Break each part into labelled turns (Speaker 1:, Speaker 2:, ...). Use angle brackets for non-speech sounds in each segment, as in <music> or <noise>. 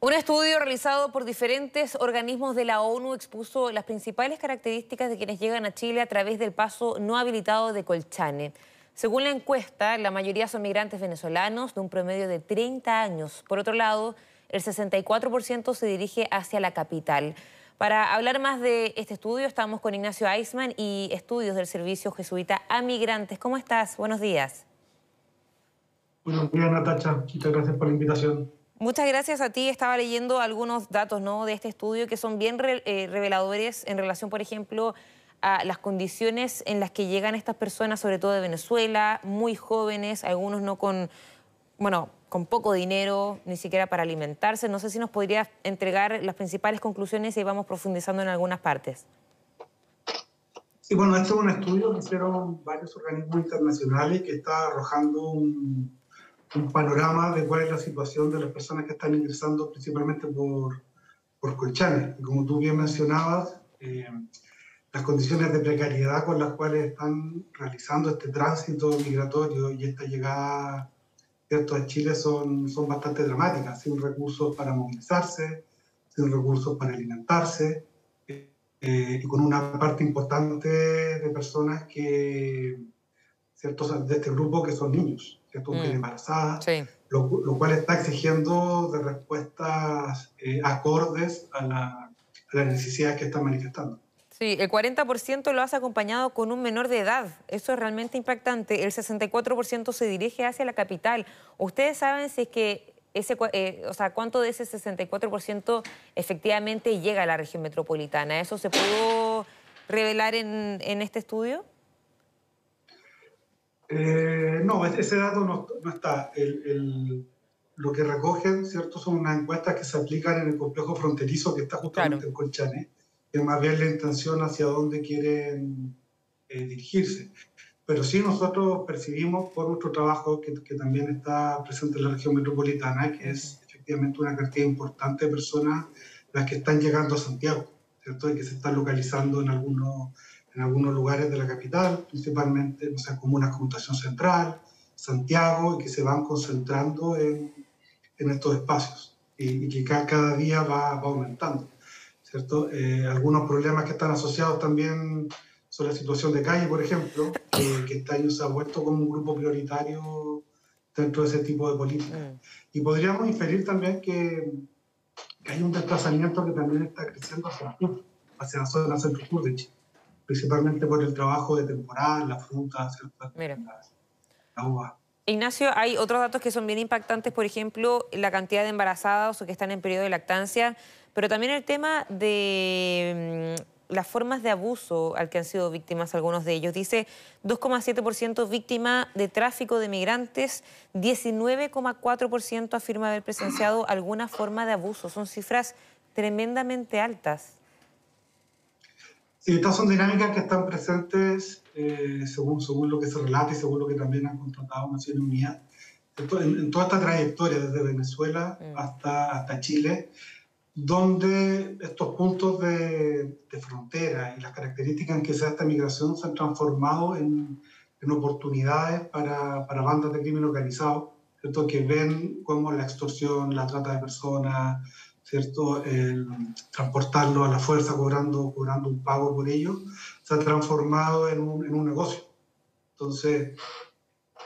Speaker 1: Un estudio realizado por diferentes organismos de la ONU expuso las principales características de quienes llegan a Chile a través del paso no habilitado de Colchane. Según la encuesta, la mayoría son migrantes venezolanos de un promedio de 30 años. Por otro lado, el 64% se dirige hacia la capital. Para hablar más de este estudio, estamos con Ignacio Eisman y estudios del Servicio Jesuita a Migrantes. ¿Cómo estás? Buenos días.
Speaker 2: Buenos días, Natacha. Muchas gracias por la invitación.
Speaker 1: Muchas gracias a ti. Estaba leyendo algunos datos de este estudio que son bien eh, reveladores en relación, por ejemplo, a las condiciones en las que llegan estas personas, sobre todo de Venezuela, muy jóvenes, algunos no con, bueno, con poco dinero, ni siquiera para alimentarse. No sé si nos podría entregar las principales conclusiones y vamos profundizando en algunas partes.
Speaker 2: Sí, bueno, este es un estudio que hicieron varios organismos internacionales que está arrojando un, un panorama de cuál es la situación de las personas que están ingresando principalmente por, por Colchane. Y como tú bien mencionabas, eh, las condiciones de precariedad con las cuales están realizando este tránsito migratorio y esta llegada ¿cierto? a Chile son, son bastante dramáticas, sin recursos para movilizarse, sin recursos para alimentarse, eh, y con una parte importante de personas que, ¿cierto? de este grupo que son niños que tú mm. embarazada, lo, cual está exigiendo de respuestas eh, acordes a, la, las necesidades que están manifestando.
Speaker 1: Sí, el 40% lo has acompañado con un menor de edad. Eso es realmente impactante. El 64% se dirige hacia la capital. ¿Ustedes saben si es que ese, eh, o sea, cuánto de ese 64% efectivamente llega a la región metropolitana? ¿Eso se pudo revelar en, en este estudio?
Speaker 2: Eh, no, ese dato no, está. lo que recogen, ¿cierto? Son unas encuestas que se aplican en el complejo fronterizo que está justamente en Colchane, que más bien la intención hacia dónde quieren eh, dirigirse. Pero sí nosotros percibimos por nuestro trabajo, que, que, también está presente en la región metropolitana, que es efectivamente una cantidad importante de personas las que están llegando a Santiago, ¿cierto? Y que se están localizando en algunos en algunos lugares de la capital, principalmente, no sé, como una computación central, Santiago, y que se van concentrando en, en estos espacios y, que cada, cada, día va, va aumentando. ¿cierto? Eh, algunos problemas que están asociados también son la situación de calle, por ejemplo, que este año se ha vuelto como un grupo prioritario dentro de ese tipo de políticas. Mm. Y podríamos inferir también que, que, hay un desplazamiento que también está creciendo hacia hacia la zona centro-sur de Chile principalmente por el trabajo de temporada, las frutas, la uva.
Speaker 1: Ignacio, hay otros datos que son bien impactantes, por ejemplo, la cantidad de embarazadas o que están en periodo de lactancia, pero también el tema de mm, las formas de abuso al que han sido víctimas algunos de ellos. Dice 2,7% víctima de tráfico de migrantes, 19,4% afirma haber presenciado alguna forma de abuso. Son cifras tremendamente altas.
Speaker 2: Estas son dinámicas que están presentes eh, según, según lo que se relata y según lo que también han contratado Naciones Unidas. En, en toda esta trayectoria, desde Venezuela hasta, hasta Chile, donde estos puntos de, de, frontera y las características en que se da esta migración se han transformado en, en oportunidades para, para, bandas de crimen organizado, ¿cierto? que ven cómo la extorsión, la trata de personas, ¿cierto? El transportarlo a la fuerza cobrando, cobrando un pago por ello, se ha transformado en un, en un negocio. Entonces,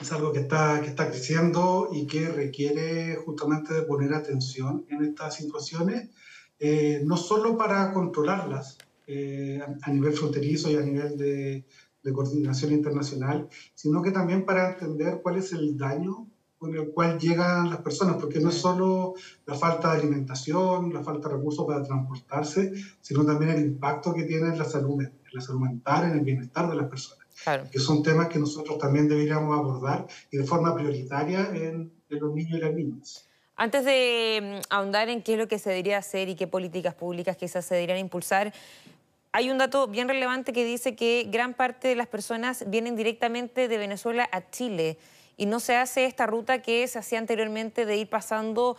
Speaker 2: es algo que está, que está creciendo y que requiere justamente de poner atención en estas situaciones, eh, no solo para controlarlas eh, a, a, nivel fronterizo y a nivel de, de coordinación internacional, sino que también para entender cuál es el daño con el cual llegan las personas, porque no es solo la falta de alimentación, la falta de recursos para transportarse, sino también el impacto que tiene en la salud, en la salud mental, en el bienestar de las personas. Que son temas que nosotros también deberíamos abordar y de forma prioritaria en, en los niños y las niñas.
Speaker 1: Antes de mm, ahondar en qué es lo que se debería hacer y qué políticas públicas quizás se deberían impulsar, hay un dato bien relevante que dice que gran parte de las personas vienen directamente de Venezuela a Chile y no se hace esta ruta que se hacía anteriormente de ir pasando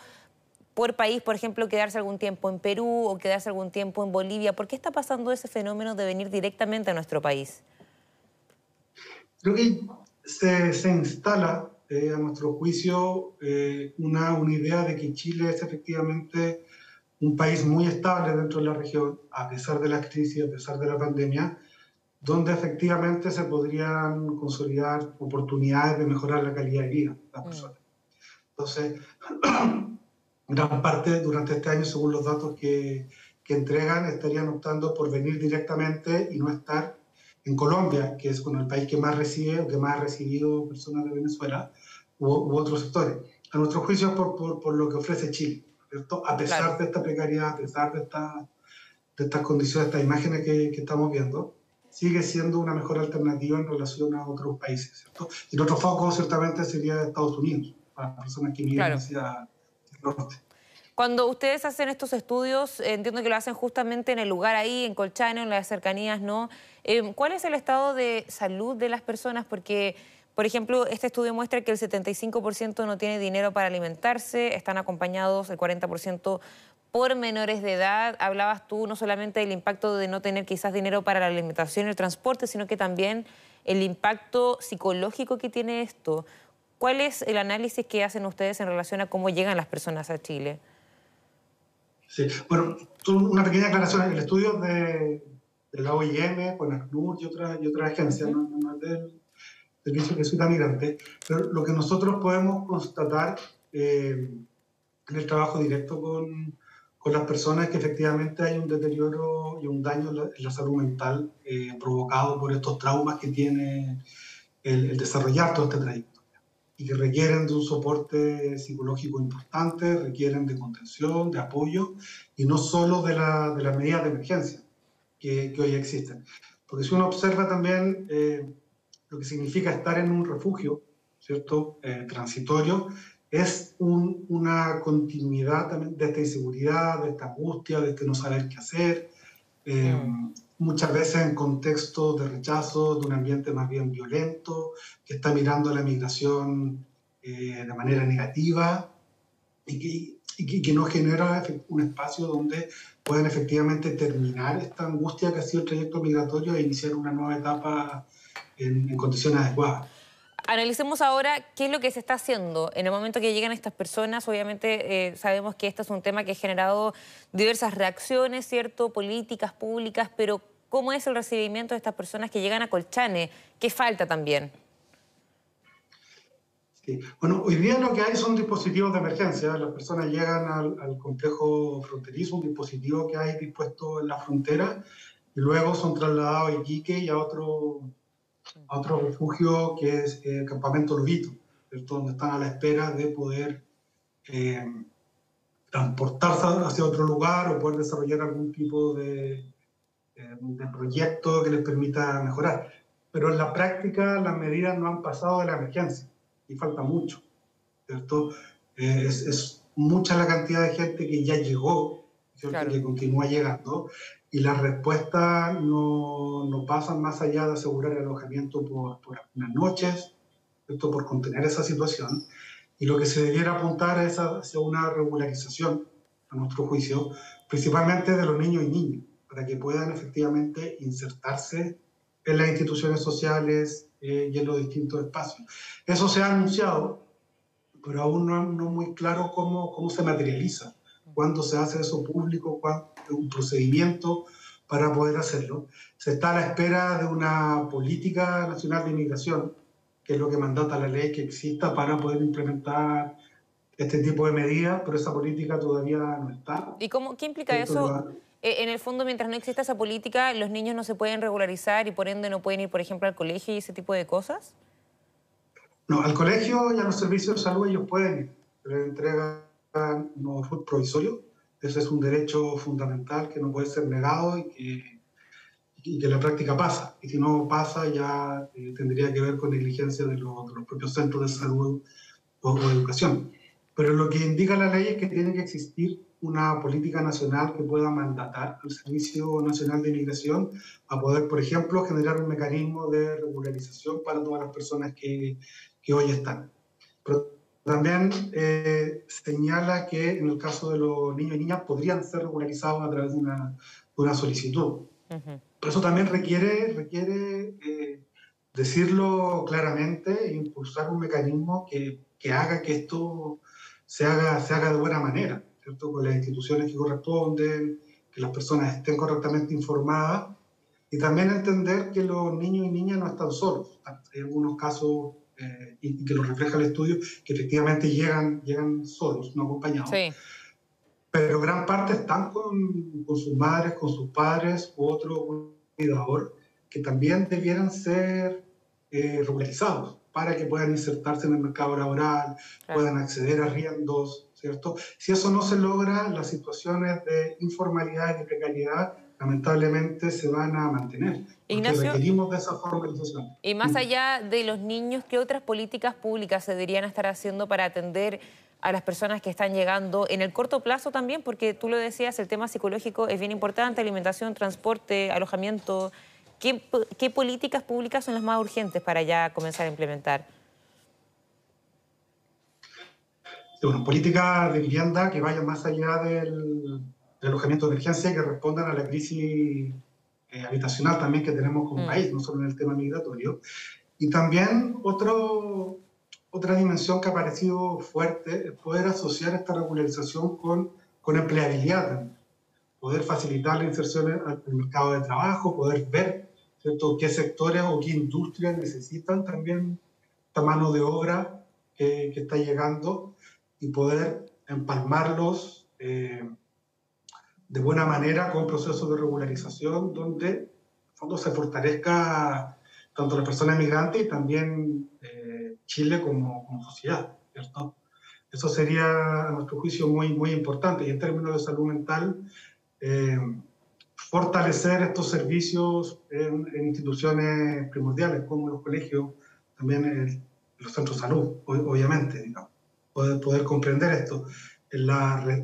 Speaker 1: por país, por ejemplo, quedarse algún tiempo en Perú o quedarse algún tiempo en Bolivia. ¿Por qué está pasando ese fenómeno de venir directamente a nuestro país?
Speaker 2: Creo que se, se instala eh, a nuestro juicio, eh, una, una idea de que Chile es efectivamente un país muy estable dentro de la región, a pesar de la crisis, a pesar de la pandemia, donde efectivamente se podrían consolidar oportunidades de mejorar la calidad de vida de las mm. personas. Entonces, <clears throat> gran parte durante este año, según los datos que, que entregan, estarían optando por venir directamente y no estar en Colombia, que es con el país que más recibe o que más ha recibido personas de Venezuela u, otros sectores. A nuestro juicio, por, por, por lo que ofrece Chile, ¿cierto? A pesar de esta precariedad, a pesar de, esta, de estas condiciones, de estas imágenes que, que, estamos viendo, sigue siendo una mejor alternativa en relación a otros países, ¿cierto? Y otro foco, ciertamente, sería Estados Unidos, para las personas que viven hacia el norte.
Speaker 1: Cuando ustedes hacen estos estudios, entiendo que lo hacen justamente en el lugar ahí, en Colchane, en las cercanías, ¿no? Eh, ¿Cuál es el estado de salud de las personas? Porque, por ejemplo, este estudio muestra que el 75% no tiene dinero para alimentarse, están acompañados el 40% por menores de edad. Hablabas tú no solamente del impacto de no tener quizás dinero para la alimentación y el transporte, sino que también el impacto psicológico que tiene esto. ¿Cuál es el análisis que hacen ustedes en relación a cómo llegan las personas a Chile?
Speaker 2: Sí, bueno, una pequeña aclaración. El estudio de, de la OIM, con ACNUR y otras y otras agencias, no, no del Servicio de Jesuita Migrante, pero lo que nosotros podemos constatar eh, en el trabajo directo con, con, las personas que efectivamente hay un deterioro y un daño en la, salud mental eh, provocado por estos traumas que tiene el, el desarrollar todo este trayecto y que requieren de un soporte psicológico importante, requieren de contención, de apoyo y no solo de, la, de las medidas de emergencia que, que, hoy existen. Porque si uno observa también eh, lo que significa estar en un refugio, ¿cierto? Eh, transitorio, es un, una continuidad también de esta inseguridad, de esta angustia, de este no saber qué hacer, eh, mm muchas veces en contextos de rechazo, de un ambiente más bien violento, que está mirando la migración eh, de manera negativa y que, y que, no genera un espacio donde puedan efectivamente terminar esta angustia que ha sido el trayecto migratorio e iniciar una nueva etapa en, en condiciones adecuadas.
Speaker 1: Analicemos ahora qué es lo que se está haciendo en el momento que llegan estas personas. Obviamente eh, sabemos que este es un tema que ha generado diversas reacciones, ¿cierto? Políticas públicas, pero ¿cómo es el recibimiento de estas personas que llegan a Colchane? ¿Qué falta también?
Speaker 2: Sí. Bueno, hoy día lo que hay son dispositivos de emergencia. Las personas llegan al, complejo fronterizo, un dispositivo que hay dispuesto en la frontera, y luego son trasladados a Iquique y a otro a otro refugio que es el eh, Campamento Lobito, donde están a la espera de poder eh, transportarse hacia otro lugar o poder desarrollar algún tipo de, eh, de proyecto que les permita mejorar. Pero en la práctica las medidas no han pasado de la emergencia y falta mucho. ¿cierto? es, es, mucha la cantidad de gente que ya llegó, ¿cierto? que continúa llegando, y las respuestas no, no, pasan más allá de asegurar el alojamiento por, por algunas noches, esto por contener esa situación, y lo que se debiera apuntar es hacia una regularización, a nuestro juicio, principalmente de los niños y niñas, para que puedan efectivamente insertarse en las instituciones sociales eh, y en los distintos espacios. Eso se ha anunciado, pero aún no, no muy claro cómo, cómo se materializa, cuándo se hace eso público, un procedimiento para poder hacerlo. Se está a la espera de una política nacional de inmigración, que es lo que mandata la ley que exista para poder implementar este tipo de medidas, pero esa política todavía no está.
Speaker 1: ¿Y cómo, qué implica eso? Eh, en el fondo, mientras no exista esa política, los niños no se pueden regularizar y por ende no pueden ir, por ejemplo, al colegio y ese tipo de cosas.
Speaker 2: No, al colegio y a los servicios de salud ellos pueden ir, les entregan unos provisorios ese es un derecho fundamental que no puede ser negado y que, y que la práctica pasa. Y si no pasa, ya eh, tendría que ver con negligencia de, los propios centros de salud o, de educación. Pero lo que indica la ley es que tiene que existir una política nacional que pueda mandatar al Servicio Nacional de Inmigración a poder, por ejemplo, generar un mecanismo de regularización para todas las personas que, que hoy están. Pero también eh, señala que en el caso de los niños y niñas podrían ser regularizados a través de una, una solicitud. Pero eso también requiere, requiere eh, decirlo claramente e impulsar un mecanismo que, que, haga que esto se haga, se haga de buena manera, ¿cierto? Con las instituciones que corresponden, que las personas estén correctamente informadas y también entender que los niños y niñas no están solos. Hay algunos casos, eh, y que lo refleja el estudio, que efectivamente llegan, llegan solos, no acompañados. Sí. Pero gran parte están con, con sus madres, con sus padres u otro cuidador que también debieran ser eh, regularizados para que puedan insertarse en el mercado laboral, puedan acceder a riendos, ¿cierto? Si eso no se logra, las situaciones de informalidad y de precariedad lamentablemente se van a mantener. Ignacio, requerimos de esa formalización.
Speaker 1: Y más allá de los niños, ¿qué otras políticas públicas se deberían estar haciendo para atender a las personas que están llegando en el corto plazo también? Porque tú lo decías, el tema psicológico es bien importante, alimentación, transporte, alojamiento. ¿Qué, qué políticas públicas son las más urgentes para ya comenzar a implementar?
Speaker 2: Bueno, políticas de vivienda que vayan más allá del de alojamiento de emergencia que respondan a la crisis eh, habitacional también que tenemos como mm. país, no solo en el tema migratorio. Y también otro, otra dimensión que ha parecido fuerte es poder asociar esta regularización con, con empleabilidad, poder facilitar la inserción al mercado de trabajo, poder ver ¿cierto? qué sectores o qué industrias necesitan también esta mano de obra que, que está llegando y poder empalmarlos. Eh, de buena manera con procesos de regularización donde en se fortalezca tanto las personas migrantes y también eh, Chile como, como, sociedad, ¿cierto? Eso sería, a nuestro juicio, muy, muy importante. Y en términos de salud mental, eh, fortalecer estos servicios en, instituciones primordiales como los colegios, también los centros de salud, obviamente, digamos, poder comprender esto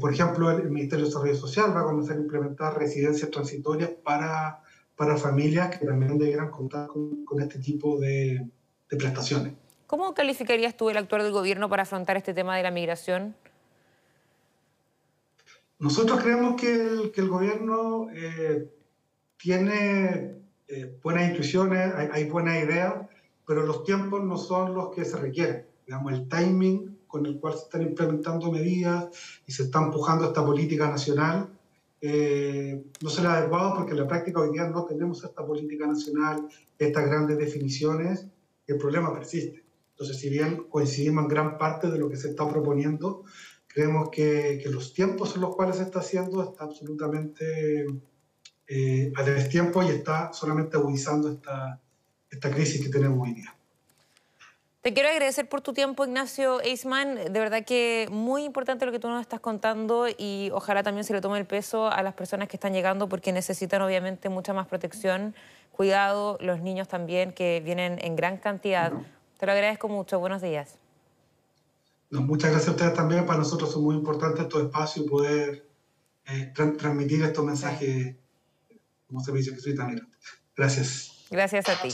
Speaker 2: por ejemplo, el Ministerio de Desarrollo Social va a comenzar a implementar residencias transitorias para, para familias que también debieran contar con, este tipo de, prestaciones.
Speaker 1: ¿Cómo calificarías tú el actuar del gobierno para afrontar este tema de la migración?
Speaker 2: Nosotros creemos que el, que el gobierno eh, tiene eh, buenas intuiciones, hay, hay buenas ideas, pero los tiempos no son los que se requieren. Digamos, el timing con el cual se están implementando medidas y se está empujando esta política nacional, eh, no será adecuado porque en la práctica hoy día no tenemos esta política nacional, estas grandes definiciones, el problema persiste. Entonces, si bien coincidimos en gran parte de lo que se está proponiendo, creemos que, que los tiempos en los cuales se está haciendo está absolutamente eh, a destiempo y está solamente agudizando esta, esta crisis que tenemos hoy día.
Speaker 1: Te quiero agradecer por tu tiempo, Ignacio Eisman. De verdad que muy importante lo que tú nos estás contando y ojalá también se le tome el peso a las personas que están llegando porque necesitan obviamente mucha más protección, cuidado, los niños también que vienen en gran cantidad. Te lo agradezco mucho. Buenos días.
Speaker 2: muchas gracias a ustedes también. Para nosotros es muy importante estos espacios y poder eh, transmitir estos mensajes como servicio que soy tan Gracias.
Speaker 1: Gracias a ti.